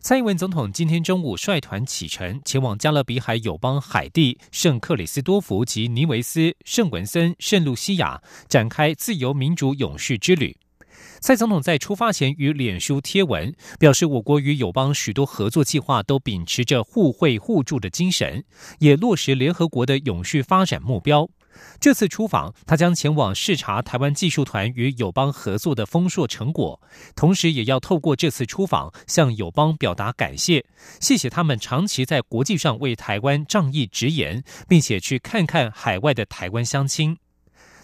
蔡英文总统今天中午率团启程，前往加勒比海友邦海地、圣克里斯多福及尼维斯、圣文森、圣露西亚，展开自由民主永续之旅。蔡总统在出发前与脸书贴文表示，我国与友邦许多合作计划都秉持着互惠互助的精神，也落实联合国的永续发展目标。这次出访，他将前往视察台湾技术团与友邦合作的丰硕成果，同时也要透过这次出访向友邦表达感谢，谢谢他们长期在国际上为台湾仗义直言，并且去看看海外的台湾乡亲。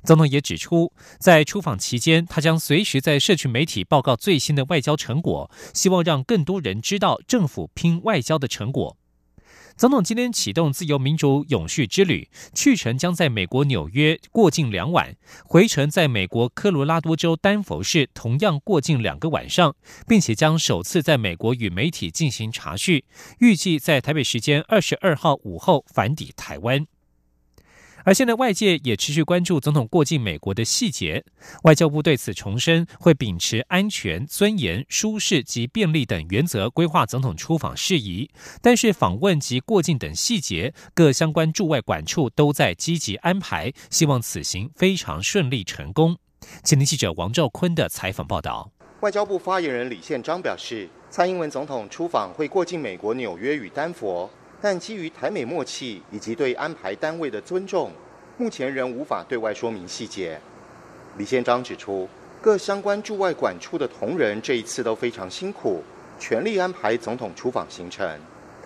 总统也指出，在出访期间，他将随时在社区媒体报告最新的外交成果，希望让更多人知道政府拼外交的成果。总统今天启动自由民主永续之旅，去程将在美国纽约过境两晚，回程在美国科罗拉多州丹佛市同样过境两个晚上，并且将首次在美国与媒体进行查叙，预计在台北时间二十二号午后返抵台湾。而现在，外界也持续关注总统过境美国的细节。外交部对此重申，会秉持安全、尊严、舒适及便利等原则规划总统出访事宜。但是，访问及过境等细节，各相关驻外管处都在积极安排，希望此行非常顺利成功。前天记者王兆坤的采访报道。外交部发言人李宪章表示，蔡英文总统出访会过境美国纽约与丹佛。但基于台美默契以及对安排单位的尊重，目前仍无法对外说明细节。李宪章指出，各相关驻外管处的同仁这一次都非常辛苦，全力安排总统出访行程。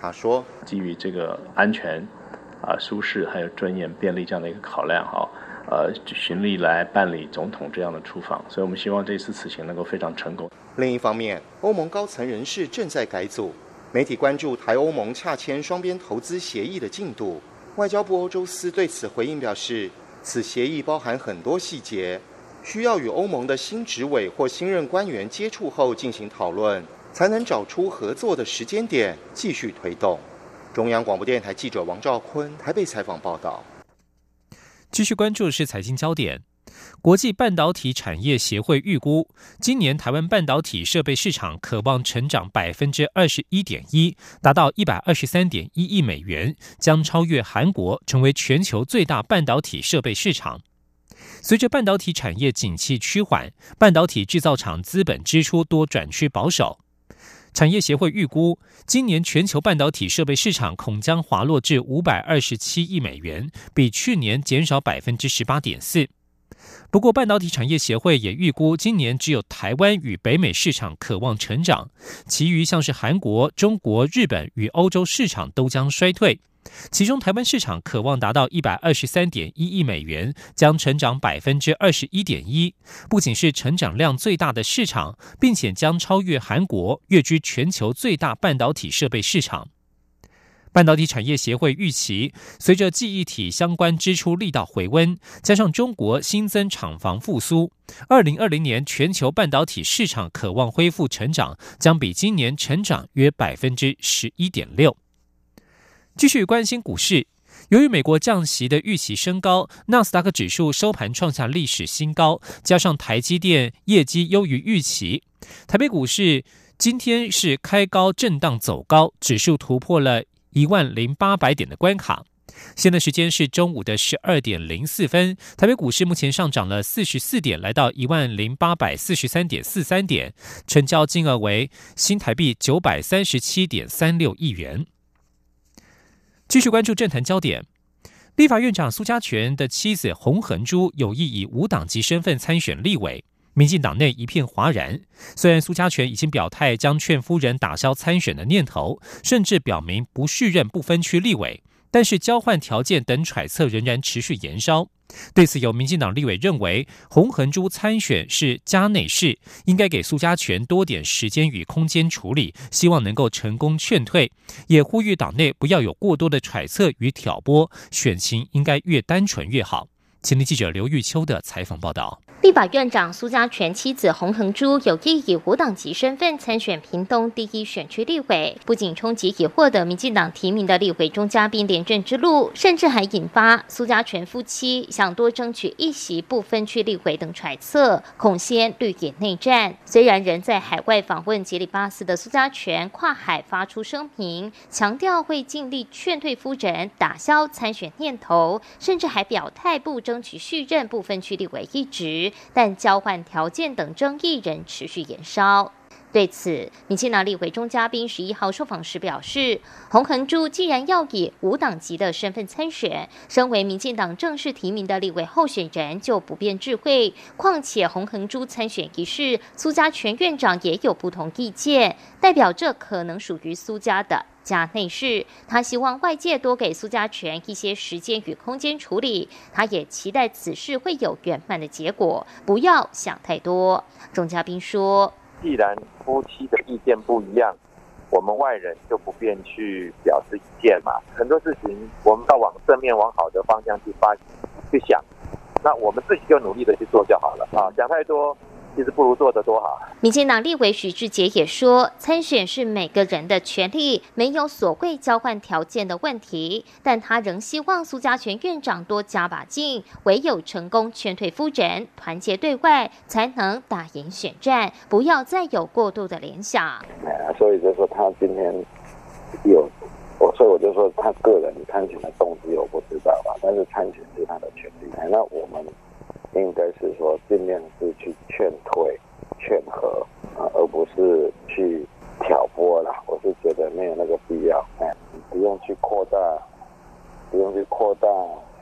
他说：“基于这个安全、啊舒适还有尊严、便利这样的一个考量，哈，呃，循例来办理总统这样的出访，所以我们希望这次此行能够非常成功。”另一方面，欧盟高层人士正在改组。媒体关注台欧盟洽签双边投资协议的进度，外交部欧洲司对此回应表示，此协议包含很多细节，需要与欧盟的新执委或新任官员接触后进行讨论，才能找出合作的时间点，继续推动。中央广播电台记者王兆坤台北采访报道。继续关注是财经焦点。国际半导体产业协会预估，今年台湾半导体设备市场可望成长百分之二十一点一，达到一百二十三点一亿美元，将超越韩国，成为全球最大半导体设备市场。随着半导体产业景气趋缓，半导体制造厂资本支出多转趋保守。产业协会预估，今年全球半导体设备市场恐将滑落至五百二十七亿美元，比去年减少百分之十八点四。不过，半导体产业协会也预估，今年只有台湾与北美市场渴望成长，其余像是韩国、中国、日本与欧洲市场都将衰退。其中，台湾市场渴望达到一百二十三点一亿美元，将成长百分之二十一点一，不仅是成长量最大的市场，并且将超越韩国，跃居全球最大半导体设备市场。半导体产业协会预期，随着记忆体相关支出力道回温，加上中国新增厂房复苏，二零二零年全球半导体市场渴望恢复成长，将比今年成长约百分之十一点六。继续关心股市，由于美国降息的预期升高，纳斯达克指数收盘创下历史新高，加上台积电业绩优于预期，台北股市今天是开高震荡走高，指数突破了。一万零八百点的关卡，现在时间是中午的十二点零四分。台北股市目前上涨了四十四点，来到一万零八百四十三点四三点，成交金额为新台币九百三十七点三六亿元。继续关注政坛焦点，立法院长苏家全的妻子洪恒珠有意以无党籍身份参选立委。民进党内一片哗然。虽然苏家全已经表态将劝夫人打消参选的念头，甚至表明不续任不分区立委，但是交换条件等揣测仍然持续延烧。对此，有民进党立委认为，洪恒珠参选是家内事，应该给苏家全多点时间与空间处理，希望能够成功劝退。也呼吁党内不要有过多的揣测与挑拨，选情应该越单纯越好。前天记者刘玉秋的采访报道。立法院长苏家全妻子洪恒珠有意以无党籍身份参选屏东第一选区立委，不仅冲击已获得民进党提名的立委中嘉宾连任之路，甚至还引发苏家全夫妻想多争取一席不分区立委等揣测，恐掀绿野内战。虽然仍在海外访问杰里巴斯的苏家全跨海发出声明，强调会尽力劝退夫人，打消参选念头，甚至还表态不争取续任不分区立委一职。但交换条件等争议仍持续延烧。对此，民进党立委中嘉宾十一号受访时表示，洪恒珠既然要以无党籍的身份参选，身为民进党正式提名的立委候选人就不便智慧。况且洪恒珠参选一事，苏家全院长也有不同意见，代表这可能属于苏家的。家内事，他希望外界多给苏家全一些时间与空间处理，他也期待此事会有圆满的结果，不要想太多。钟嘉宾说：“既然夫妻的意见不一样，我们外人就不便去表示意见嘛。很多事情我们要往正面、往好的方向去发去想，那我们自己就努力的去做就好了啊！想太多。”其实不如做的多好。民进党立委许志杰也说，参选是每个人的权利，没有所谓交换条件的问题。但他仍希望苏家全院长多加把劲，唯有成功劝退夫人，团结对外，才能打赢选战，不要再有过度的联想。哎所以就说他今天有，我所以我就说他个人参选的动机我不知道吧，但是参选是他的权利。那我们。应该是说尽量是去劝退、劝和啊，而不是去挑拨了。我是觉得没有那个必要，哎，不用去扩大，不用去扩大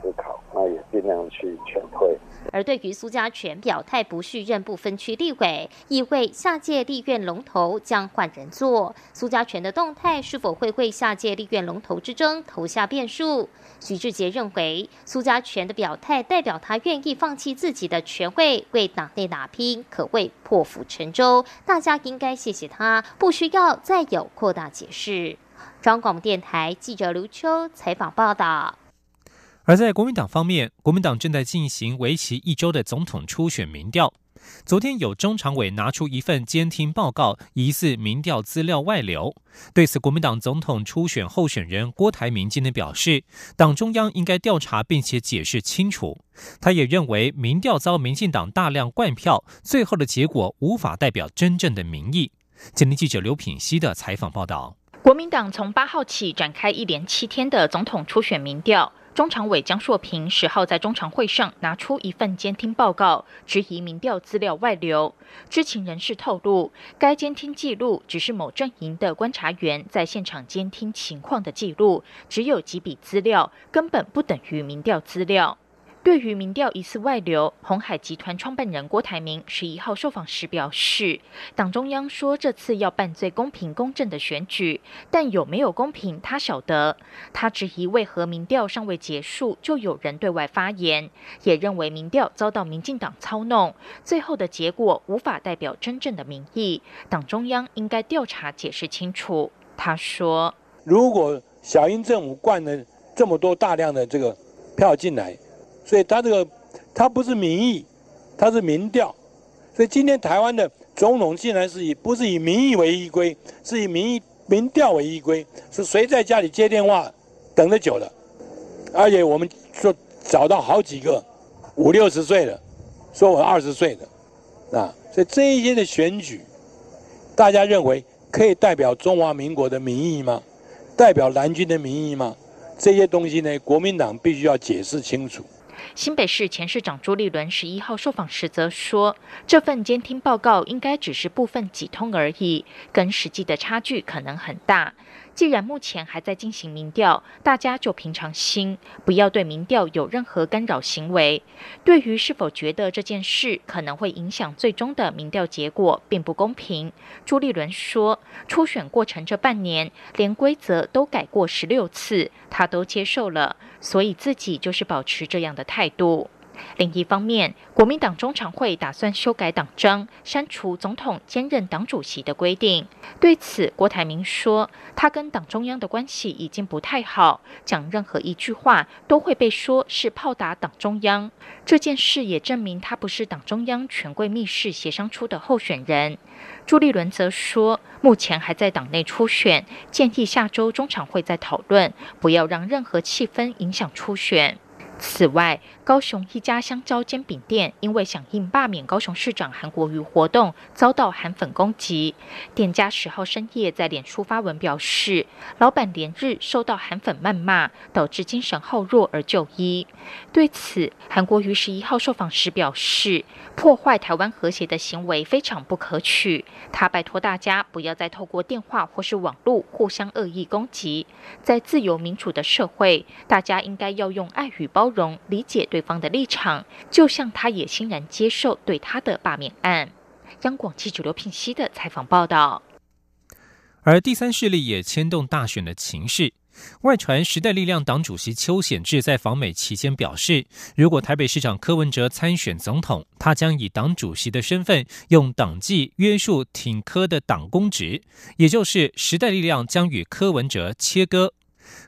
思考，那也尽量去劝退。而对于苏家全表态不续任不分区立委，意味下届立院龙头将换人做。苏家全的动态是否会为下届立院龙头之争投下变数？徐志杰认为，苏家全的表态代表他愿意放弃自己的权位，为党内打拼，可谓破釜沉舟。大家应该谢谢他，不需要再有扩大解释。中广电台记者刘秋采访报道。而在国民党方面，国民党正在进行为期一周的总统初选民调。昨天有中常委拿出一份监听报告，疑似民调资料外流。对此，国民党总统初选候选人郭台铭今天表示，党中央应该调查并且解释清楚。他也认为民调遭民进党大量灌票，最后的结果无法代表真正的民意。今天记者刘品希的采访报道：国民党从八号起展开一连七天的总统初选民调。中常委江硕平十号在中常会上拿出一份监听报告，质疑民调资料外流。知情人士透露，该监听记录只是某阵营的观察员在现场监听情况的记录，只有几笔资料，根本不等于民调资料。对于民调疑似外流，红海集团创办人郭台铭十一号受访时表示，党中央说这次要办最公平公正的选举，但有没有公平他晓得。他质疑为何民调尚未结束就有人对外发言，也认为民调遭到民进党操弄，最后的结果无法代表真正的民意，党中央应该调查解释清楚。他说，如果小英政府灌了这么多大量的这个票进来。所以他这个，他不是民意，他是民调。所以今天台湾的总统竟然是以不是以民意为依归，是以民意民调为依归。是谁在家里接电话等得久了？而且我们说找到好几个五六十岁的，说我二十岁的，啊，所以这一些的选举，大家认为可以代表中华民国的民意吗？代表蓝军的民意吗？这些东西呢，国民党必须要解释清楚。新北市前市长朱立伦十一号受访时则说，这份监听报告应该只是部分几通而已，跟实际的差距可能很大。既然目前还在进行民调，大家就平常心，不要对民调有任何干扰行为。对于是否觉得这件事可能会影响最终的民调结果，并不公平。朱立伦说，初选过程这半年，连规则都改过十六次，他都接受了，所以自己就是保持这样的态度。另一方面，国民党中常会打算修改党章，删除总统兼任党主席的规定。对此，郭台铭说，他跟党中央的关系已经不太好，讲任何一句话都会被说是炮打党中央。这件事也证明他不是党中央权贵密室协商出的候选人。朱立伦则说，目前还在党内初选，建议下周中常会再讨论，不要让任何气氛影响初选。此外，高雄一家香蕉煎饼店因为响应罢免高雄市长韩国瑜活动，遭到韩粉攻击。店家十号深夜在脸书发文表示，老板连日受到韩粉谩骂，导致精神耗弱而就医。对此，韩国瑜十一号受访时表示，破坏台湾和谐的行为非常不可取。他拜托大家不要再透过电话或是网络互相恶意攻击。在自由民主的社会，大家应该要用爱与包容理解对。方的立场，就像他也欣然接受对他的罢免案。央广记者刘聘熙的采访报道。而第三势力也牵动大选的情势。外传时代力量党主席邱显志在访美期间表示，如果台北市长柯文哲参选总统，他将以党主席的身份，用党纪约束挺柯的党公职，也就是时代力量将与柯文哲切割。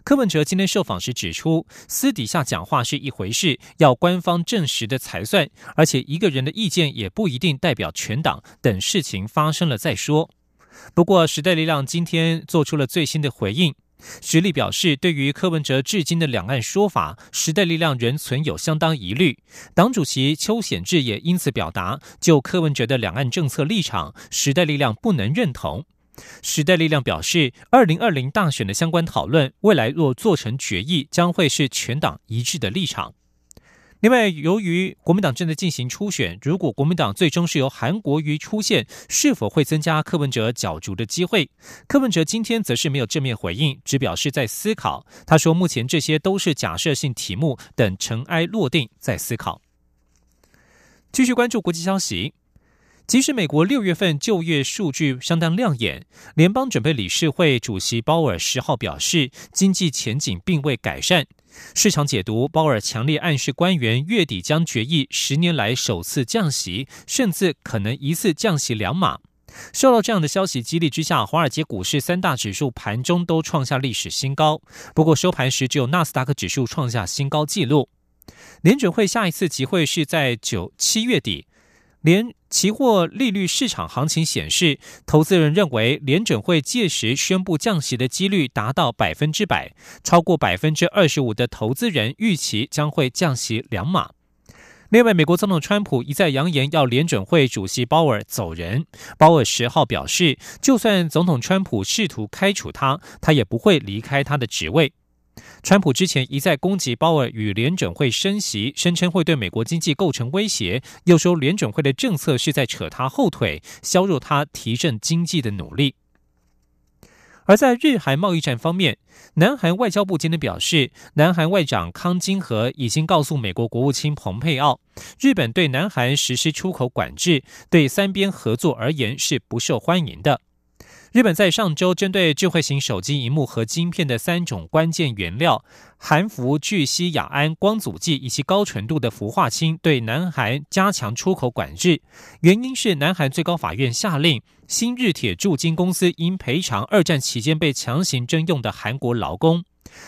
柯文哲今天受访时指出，私底下讲话是一回事，要官方证实的才算，而且一个人的意见也不一定代表全党，等事情发生了再说。不过，时代力量今天做出了最新的回应，实力表示，对于柯文哲至今的两岸说法，时代力量仍存有相当疑虑。党主席邱显智也因此表达，就柯文哲的两岸政策立场，时代力量不能认同。时代力量表示，二零二零大选的相关讨论，未来若做成决议，将会是全党一致的立场。另外，由于国民党正在进行初选，如果国民党最终是由韩国瑜出现，是否会增加柯文哲角逐的机会？柯文哲今天则是没有正面回应，只表示在思考。他说，目前这些都是假设性题目，等尘埃落定再思考。继续关注国际消息。即使美国六月份就业数据相当亮眼，联邦准备理事会主席鲍尔十号表示，经济前景并未改善。市场解读，鲍尔强烈暗示官员月底将决议十年来首次降息，甚至可能一次降息两码。受到这样的消息激励之下，华尔街股市三大指数盘中都创下历史新高。不过收盘时，只有纳斯达克指数创下新高纪录。联准会下一次集会是在九七月底。联期货利率市场行情显示，投资人认为联准会届时宣布降息的几率达到百分之百，超过百分之二十五的投资人预期将会降息两码。另外，美国总统川普一再扬言要联准会主席鲍尔走人。鲍尔十号表示，就算总统川普试图开除他，他也不会离开他的职位。川普之前一再攻击鲍尔与联准会升息，声称会对美国经济构成威胁，又说联准会的政策是在扯他后腿，削弱他提振经济的努力。而在日韩贸易战方面，南韩外交部今天表示，南韩外长康金和已经告诉美国国务卿蓬佩奥，日本对南韩实施出口管制，对三边合作而言是不受欢迎的。日本在上周针对智慧型手机荧幕和晶片的三种关键原料含氟聚烯亚胺光阻剂以及高纯度的氟化氢，对南韩加强出口管制。原因是南韩最高法院下令新日铁铸金公司应赔偿二战期间被强行征用的韩国劳工。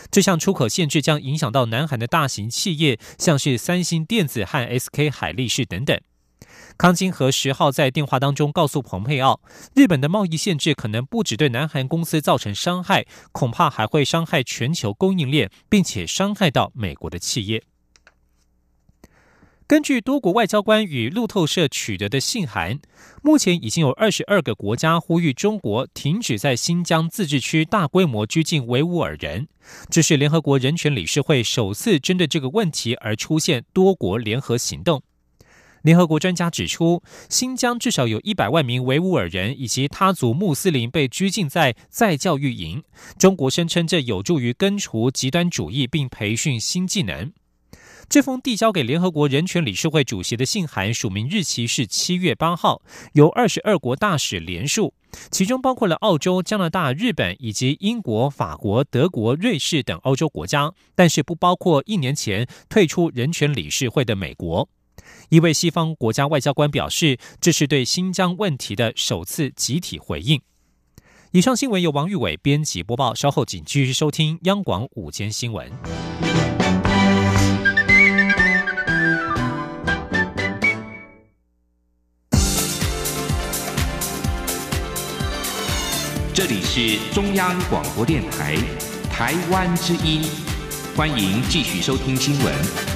这项出口限制将影响到南韩的大型企业，像是三星电子和 SK 海力士等等。康金和十号在电话当中告诉蓬佩奥，日本的贸易限制可能不只对南韩公司造成伤害，恐怕还会伤害全球供应链，并且伤害到美国的企业。根据多国外交官与路透社取得的信函，目前已经有二十二个国家呼吁中国停止在新疆自治区大规模拘禁维吾尔人。这是联合国人权理事会首次针对这个问题而出现多国联合行动。联合国专家指出，新疆至少有一百万名维吾尔人以及他族穆斯林被拘禁在再教育营。中国声称这有助于根除极端主义并培训新技能。这封递交给联合国人权理事会主席的信函，署名日期是七月八号，由二十二国大使联署，其中包括了澳洲、加拿大、日本以及英国、法国、德国、瑞士等欧洲国家，但是不包括一年前退出人权理事会的美国。一位西方国家外交官表示，这是对新疆问题的首次集体回应。以上新闻由王玉伟编辑播报，稍后请继续收听央广午间新闻。这里是中央广播电台台湾之音，欢迎继续收听新闻。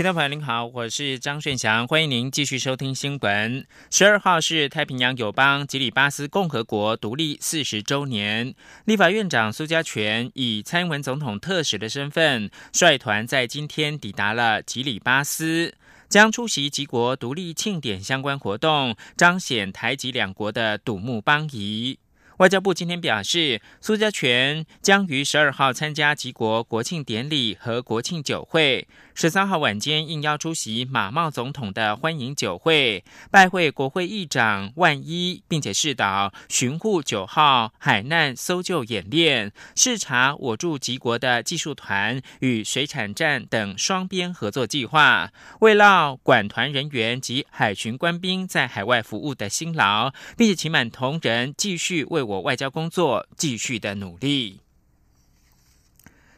听众朋友您好，我是张顺祥，欢迎您继续收听新闻。十二号是太平洋友邦吉里巴斯共和国独立四十周年，立法院长苏家全以蔡英文总统特使的身份，率团在今天抵达了吉里巴斯，将出席吉国独立庆典相关活动，彰显台吉两国的笃睦邦谊。外交部今天表示，苏家全将于十二号参加吉国国庆典礼和国庆酒会。十三号晚间应邀出席马茂总统的欢迎酒会，拜会国会议长万一，并且视导巡护九号海难搜救演练，视察我驻吉国的技术团与水产站等双边合作计划，慰劳管团人员及海巡官兵在海外服务的辛劳，并且请满同仁继续为我外交工作继续的努力。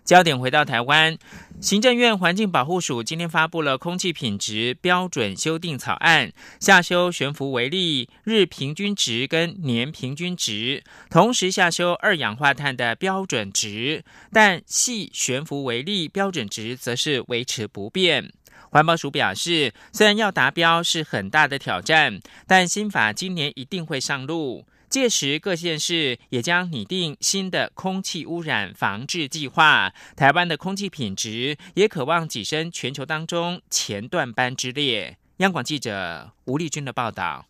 焦点回到台湾，行政院环境保护署今天发布了空气品质标准修订草案，下修悬浮微粒、日平均值跟年平均值，同时下修二氧化碳的标准值，但细悬浮微粒标准值则是维持不变。环保署表示，虽然要达标是很大的挑战，但新法今年一定会上路。届时，各县市也将拟定新的空气污染防治计划。台湾的空气品质也渴望跻身全球当中前段班之列。央广记者吴丽君的报道。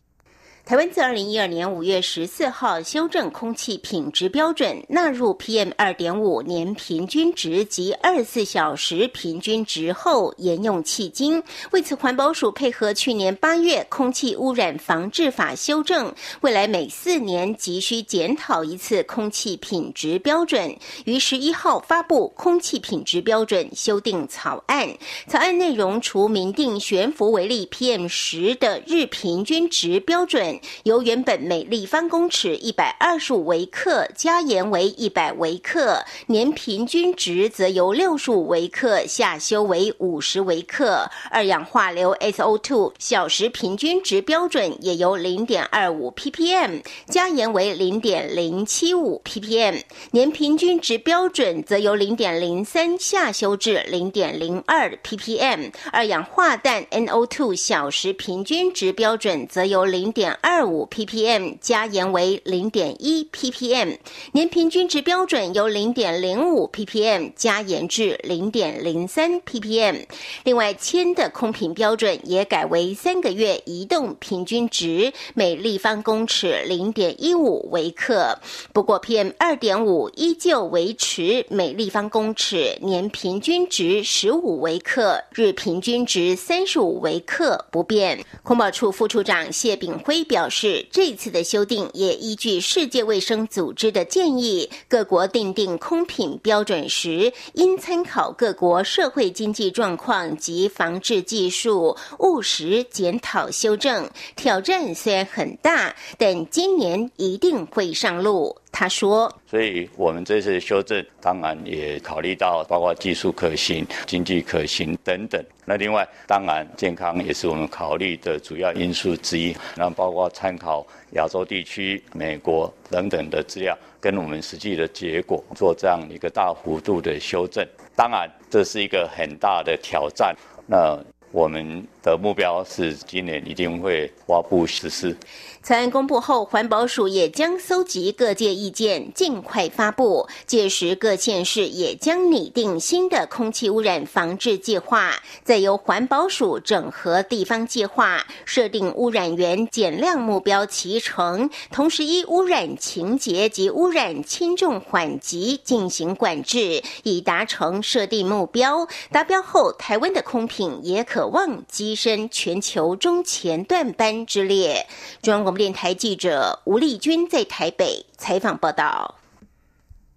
台湾自二零一二年五月十四号修正空气品质标准，纳入 PM 二点五年平均值及二十四小时平均值后，沿用迄今。为此，环保署配合去年八月空气污染防治法修正，未来每四年急需检讨一次空气品质标准，于十一号发布空气品质标准修订草案。草案内容除明定悬浮微粒 PM 十的日平均值标准。由原本每立方公尺一百二十五微克加盐为一百微克，年平均值则由六十五微克下修为五十微克。二氧化硫 （SO2） 小时平均值标准也由零点二五 ppm 加盐为零点零七五 ppm，年平均值标准则由零点零三下修至零点零二 ppm。二氧化氮 （NO2） 小时平均值标准则由零点二五 ppm 加盐为零点一 ppm，年平均值标准由零点零五 ppm 加盐至零点零三 ppm。另外，铅的空瓶标准也改为三个月移动平均值，每立方公尺零点一五微克。不过，PM 二点五依旧维持每立方公尺年平均值十五微克，日平均值三十五微克不变。空保处副处长谢炳辉。表示，这次的修订也依据世界卫生组织的建议，各国订定空品标准时，应参考各国社会经济状况及防治技术，务实检讨修正。挑战虽然很大，但今年一定会上路。他说：“所以我们这次修正，当然也考虑到包括技术可行、经济可行等等。那另外，当然健康也是我们考虑的主要因素之一。那包括参考亚洲地区、美国等等的资料，跟我们实际的结果做这样一个大幅度的修正。当然，这是一个很大的挑战。那我们的目标是今年一定会发布实施。草案公布后，环保署也将搜集各界意见，尽快发布。届时，各县市也将拟定新的空气污染防治计划，再由环保署整合地方计划，设定污染源减量目标齐成，同时依污染情节及污染轻重缓急进行管制，以达成设定目标。达标后，台湾的空品也可望身全球中前段班之列。中央广播。电台记者吴丽君在台北采访报道。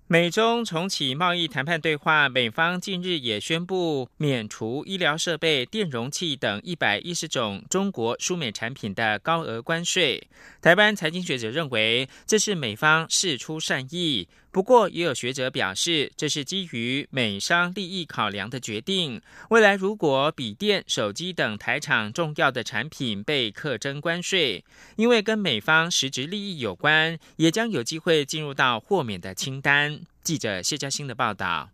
美中重启贸易谈判对话，美方近日也宣布免除医疗设备、电容器等一百一十种中国输美产品的高额关税。台湾财经学者认为，这是美方释出善意。不过，也有学者表示，这是基于美商利益考量的决定。未来如果笔电、手机等台厂重要的产品被课征关税，因为跟美方实质利益有关，也将有机会进入到豁免的清单。记者谢嘉欣的报道：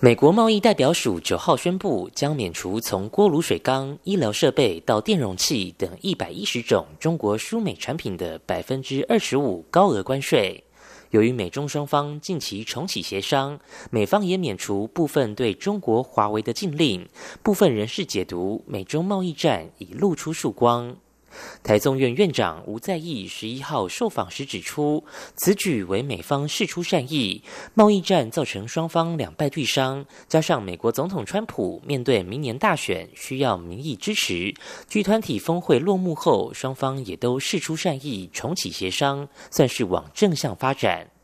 美国贸易代表署九号宣布，将免除从锅炉水缸、医疗设备到电容器等一百一十种中国输美产品的百分之二十五高额关税。由于美中双方近期重启协商，美方也免除部分对中国华为的禁令。部分人士解读，美中贸易战已露出曙光。台中院院长吴在义十一号受访时指出，此举为美方释出善意。贸易战造成双方两败俱伤，加上美国总统川普面对明年大选需要民意支持，据团体峰会落幕后，双方也都释出善意，重启协商，算是往正向发展。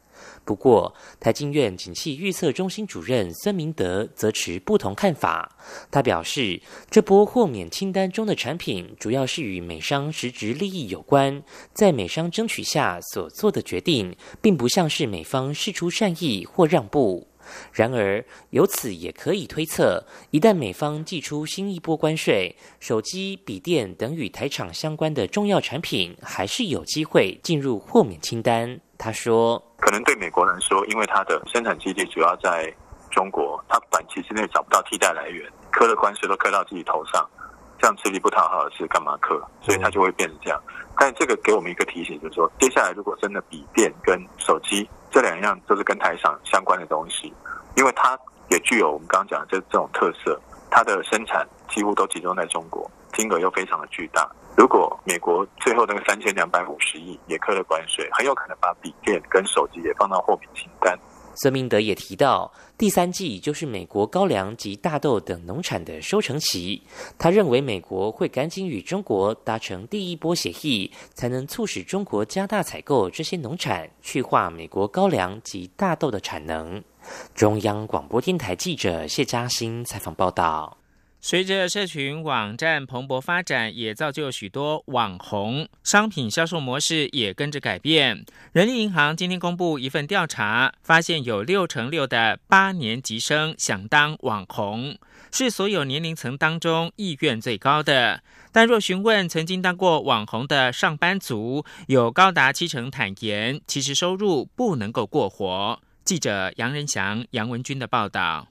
不过，台经院景气预测中心主任孙明德则持不同看法。他表示，这波豁免清单中的产品，主要是与美商实质利益有关，在美商争取下所做的决定，并不像是美方释出善意或让步。然而，由此也可以推测，一旦美方寄出新一波关税，手机、笔电等与台厂相关的重要产品，还是有机会进入豁免清单。他说：“可能对美国来说，因为它的生产基地主要在中国，它短期之内找不到替代来源，磕的关税都磕到自己头上，这样吃力不讨好的事干嘛磕？所以它就会变成这样。但这个给我们一个提醒，就是说，接下来如果真的笔电跟手机这两样都是跟台厂相关的东西，因为它也具有我们刚刚讲的这这种特色，它的生产几乎都集中在中国，金额又非常的巨大。”如果美国最后那个三千两百五十亿也扣了关税，很有可能把笔电跟手机也放到货品清单。孙明德也提到，第三季就是美国高粱及大豆等农产的收成期。他认为美国会赶紧与中国达成第一波协议，才能促使中国加大采购这些农产，去化美国高粱及大豆的产能。中央广播电台记者谢嘉欣采访报道。随着社群网站蓬勃发展，也造就许多网红商品销售模式也跟着改变。人力银行今天公布一份调查，发现有六成六的八年级生想当网红，是所有年龄层当中意愿最高的。但若询问曾经当过网红的上班族，有高达七成坦言，其实收入不能够过活。记者杨仁祥、杨文军的报道。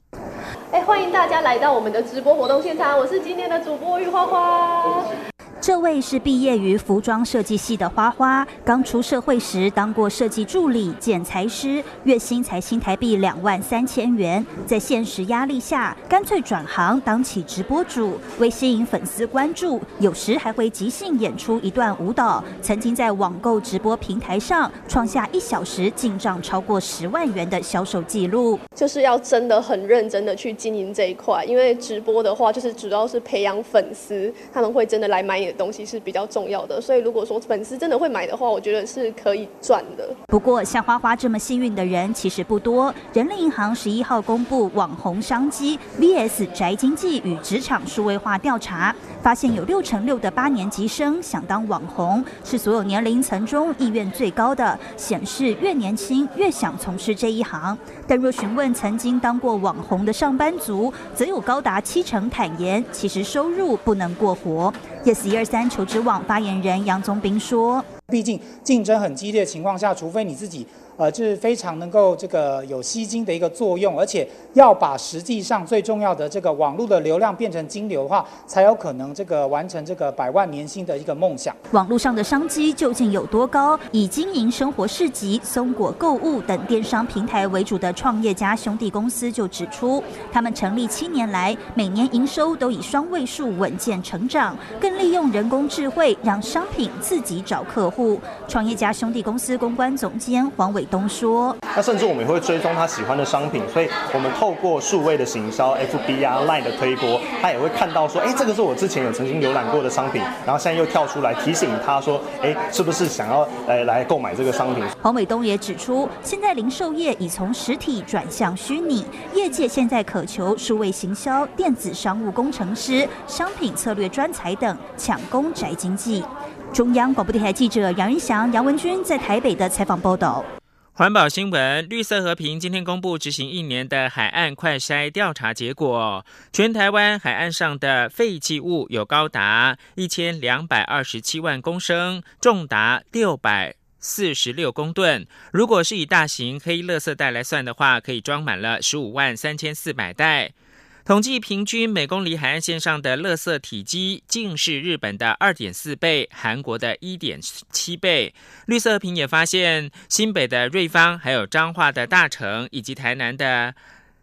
哎，欢迎大家来到我们的直播活动现场，我是今天的主播玉花花。这位是毕业于服装设计系的花花，刚出社会时当过设计助理、剪裁师，月薪才新台币两万三千元。在现实压力下，干脆转行当起直播主，为吸引粉丝关注，有时还会即兴演出一段舞蹈。曾经在网购直播平台上创下一小时进账超过十万元的销售记录。就是要真的很认真的去经营这一块，因为直播的话，就是主要是培养粉丝，他们会真的来买东西是比较重要的，所以如果说粉丝真的会买的话，我觉得是可以赚的。不过像花花这么幸运的人其实不多。人力银行十一号公布网红商机 VS 宅经济与职场数位化调查，发现有六成六的八年级生想当网红，是所有年龄层中意愿最高的，显示越年轻越想从事这一行。但若询问曾经当过网红的上班族，则有高达七成坦言，其实收入不能过活。Yes 一二三求职网发言人杨宗斌说：“毕竟竞争很激烈的情况下，除非你自己。”呃，就是非常能够这个有吸金的一个作用，而且要把实际上最重要的这个网络的流量变成金流的话，才有可能这个完成这个百万年薪的一个梦想。网络上的商机究竟有多高？以经营生活市集、松果购物等电商平台为主的创业家兄弟公司就指出，他们成立七年来，每年营收都以双位数稳健成长，更利用人工智慧让商品自己找客户。创业家兄弟公司公关总监黄伟东说：“那甚至我们也会追踪他喜欢的商品，所以我们透过数位的行销、FB 啊、Line 的推播，他也会看到说，哎，这个是我之前有曾经浏览过的商品，然后现在又跳出来提醒他说，哎，是不是想要来来购买这个商品？”黄伟东也指出，现在零售业已从实体转向虚拟，业界现在渴求数位行销、电子商务工程师、商品策略专才等抢攻宅经济。中央广播电台记者杨云翔、杨文君在台北的采访报道。环保新闻：绿色和平今天公布执行一年的海岸快筛调查结果，全台湾海岸上的废弃物有高达一千两百二十七万公升，重达六百四十六公吨。如果是以大型黑垃圾袋来算的话，可以装满了十五万三千四百袋。统计平均每公里海岸线上的垃圾体积，竟是日本的二点四倍，韩国的一点七倍。绿色平也发现，新北的瑞芳、还有彰化的大城以及台南的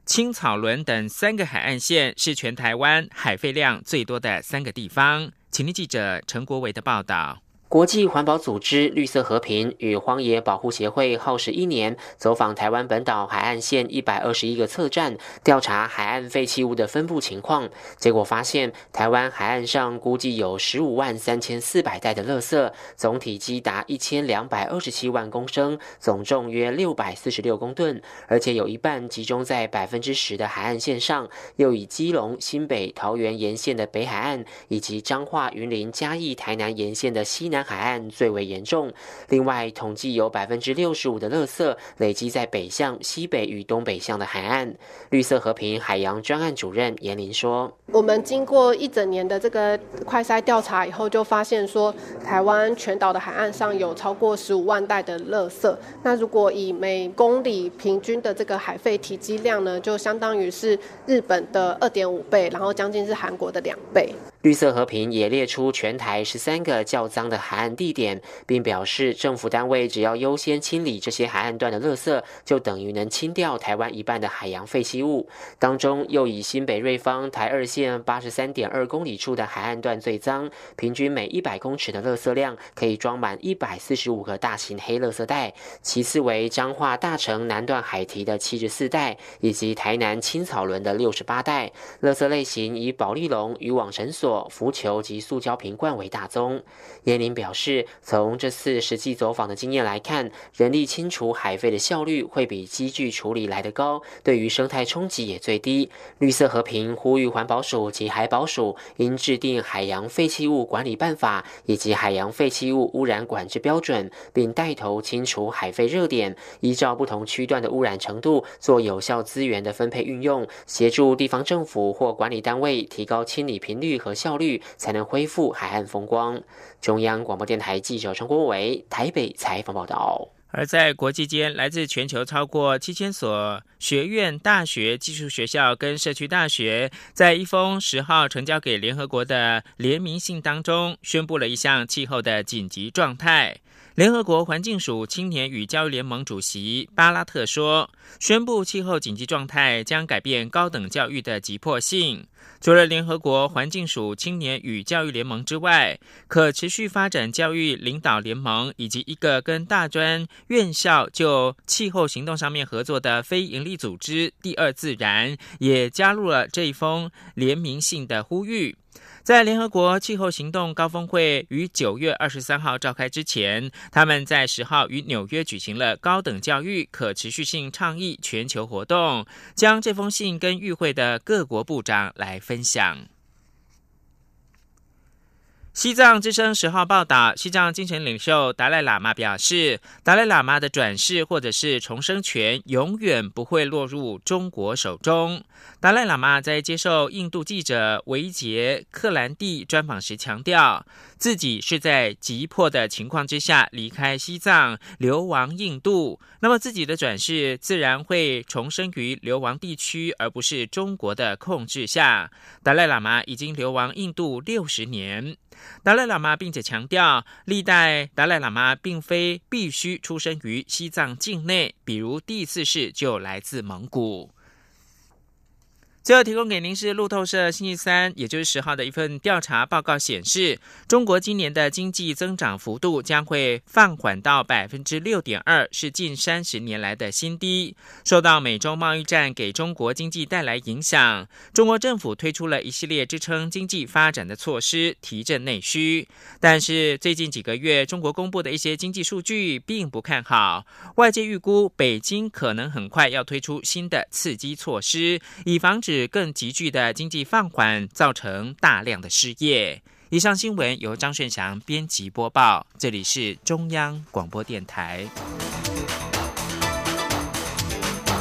青草仑等三个海岸线，是全台湾海废量最多的三个地方。请听记者陈国维的报道。国际环保组织绿色和平与荒野保护协会耗时一年，走访台湾本岛海岸线一百二十一个测站，调查海岸废弃物的分布情况。结果发现，台湾海岸上估计有十五万三千四百袋的垃圾，总体积达一千两百二十七万公升，总重约六百四十六公吨，而且有一半集中在百分之十的海岸线上，又以基隆、新北、桃园沿线的北海岸，以及彰化、云林、嘉义、台南沿线的西南。海岸最为严重。另外，统计有百分之六十五的垃圾累积在北向、西北与东北向的海岸。绿色和平海洋专案主任严林说：“我们经过一整年的这个快筛调查以后，就发现说，台湾全岛的海岸上有超过十五万袋的垃圾。那如果以每公里平均的这个海废体积量呢，就相当于是日本的二点五倍，然后将近是韩国的两倍。”绿色和平也列出全台十三个较脏的海岸地点，并表示政府单位只要优先清理这些海岸段的垃圾，就等于能清掉台湾一半的海洋废弃物。当中又以新北瑞芳台二线八十三点二公里处的海岸段最脏，平均每一百公尺的垃圾量可以装满一百四十五个大型黑垃圾袋。其次为彰化大城南段海堤的七十四袋，以及台南青草轮的六十八袋。垃圾类型以保利龙、渔网绳索。浮球及塑胶瓶罐为大宗。严林表示，从这次实际走访的经验来看，人力清除海废的效率会比机具处理来得高，对于生态冲击也最低。绿色和平呼吁环保署及海保署应制定海洋废弃物管理办法以及海洋废弃物污染管制标准，并带头清除海废热点，依照不同区段的污染程度做有效资源的分配运用，协助地方政府或管理单位提高清理频率和。效率才能恢复海岸风光。中央广播电台记者陈国伟台北采访报道。而在国际间，来自全球超过七千所学院、大学、技术学校跟社区大学，在一封十号呈交给联合国的联名信当中，宣布了一项气候的紧急状态。联合国环境署青年与教育联盟主席巴拉特说：“宣布气候紧急状态将改变高等教育的急迫性。除了联合国环境署青年与教育联盟之外，可持续发展教育领导联盟以及一个跟大专院校就气候行动上面合作的非营利组织‘第二自然’也加入了这一封联名信的呼吁。”在联合国气候行动高峰会于九月二十三号召开之前，他们在十号与纽约举行了高等教育可持续性倡议全球活动，将这封信跟与会的各国部长来分享。西藏之声十号报道，西藏精神领袖达赖喇嘛表示，达赖喇嘛的转世或者是重生权永远不会落入中国手中。达赖喇嘛在接受印度记者维杰克兰蒂专访时强调，自己是在急迫的情况之下离开西藏，流亡印度。那么自己的转世自然会重生于流亡地区，而不是中国的控制下。达赖喇嘛已经流亡印度六十年。达赖喇嘛并且强调，历代达赖喇嘛并非必须出生于西藏境内，比如第四世就来自蒙古。最后提供给您是路透社星期三，也就是十号的一份调查报告显示，中国今年的经济增长幅度将会放缓到百分之六点二，是近三十年来的新低。受到美中贸易战给中国经济带来影响，中国政府推出了一系列支撑经济发展的措施，提振内需。但是最近几个月，中国公布的一些经济数据并不看好，外界预估北京可能很快要推出新的刺激措施，以防止。更急剧的经济放缓，造成大量的失业。以上新闻由张顺祥编辑播报，这里是中央广播电台。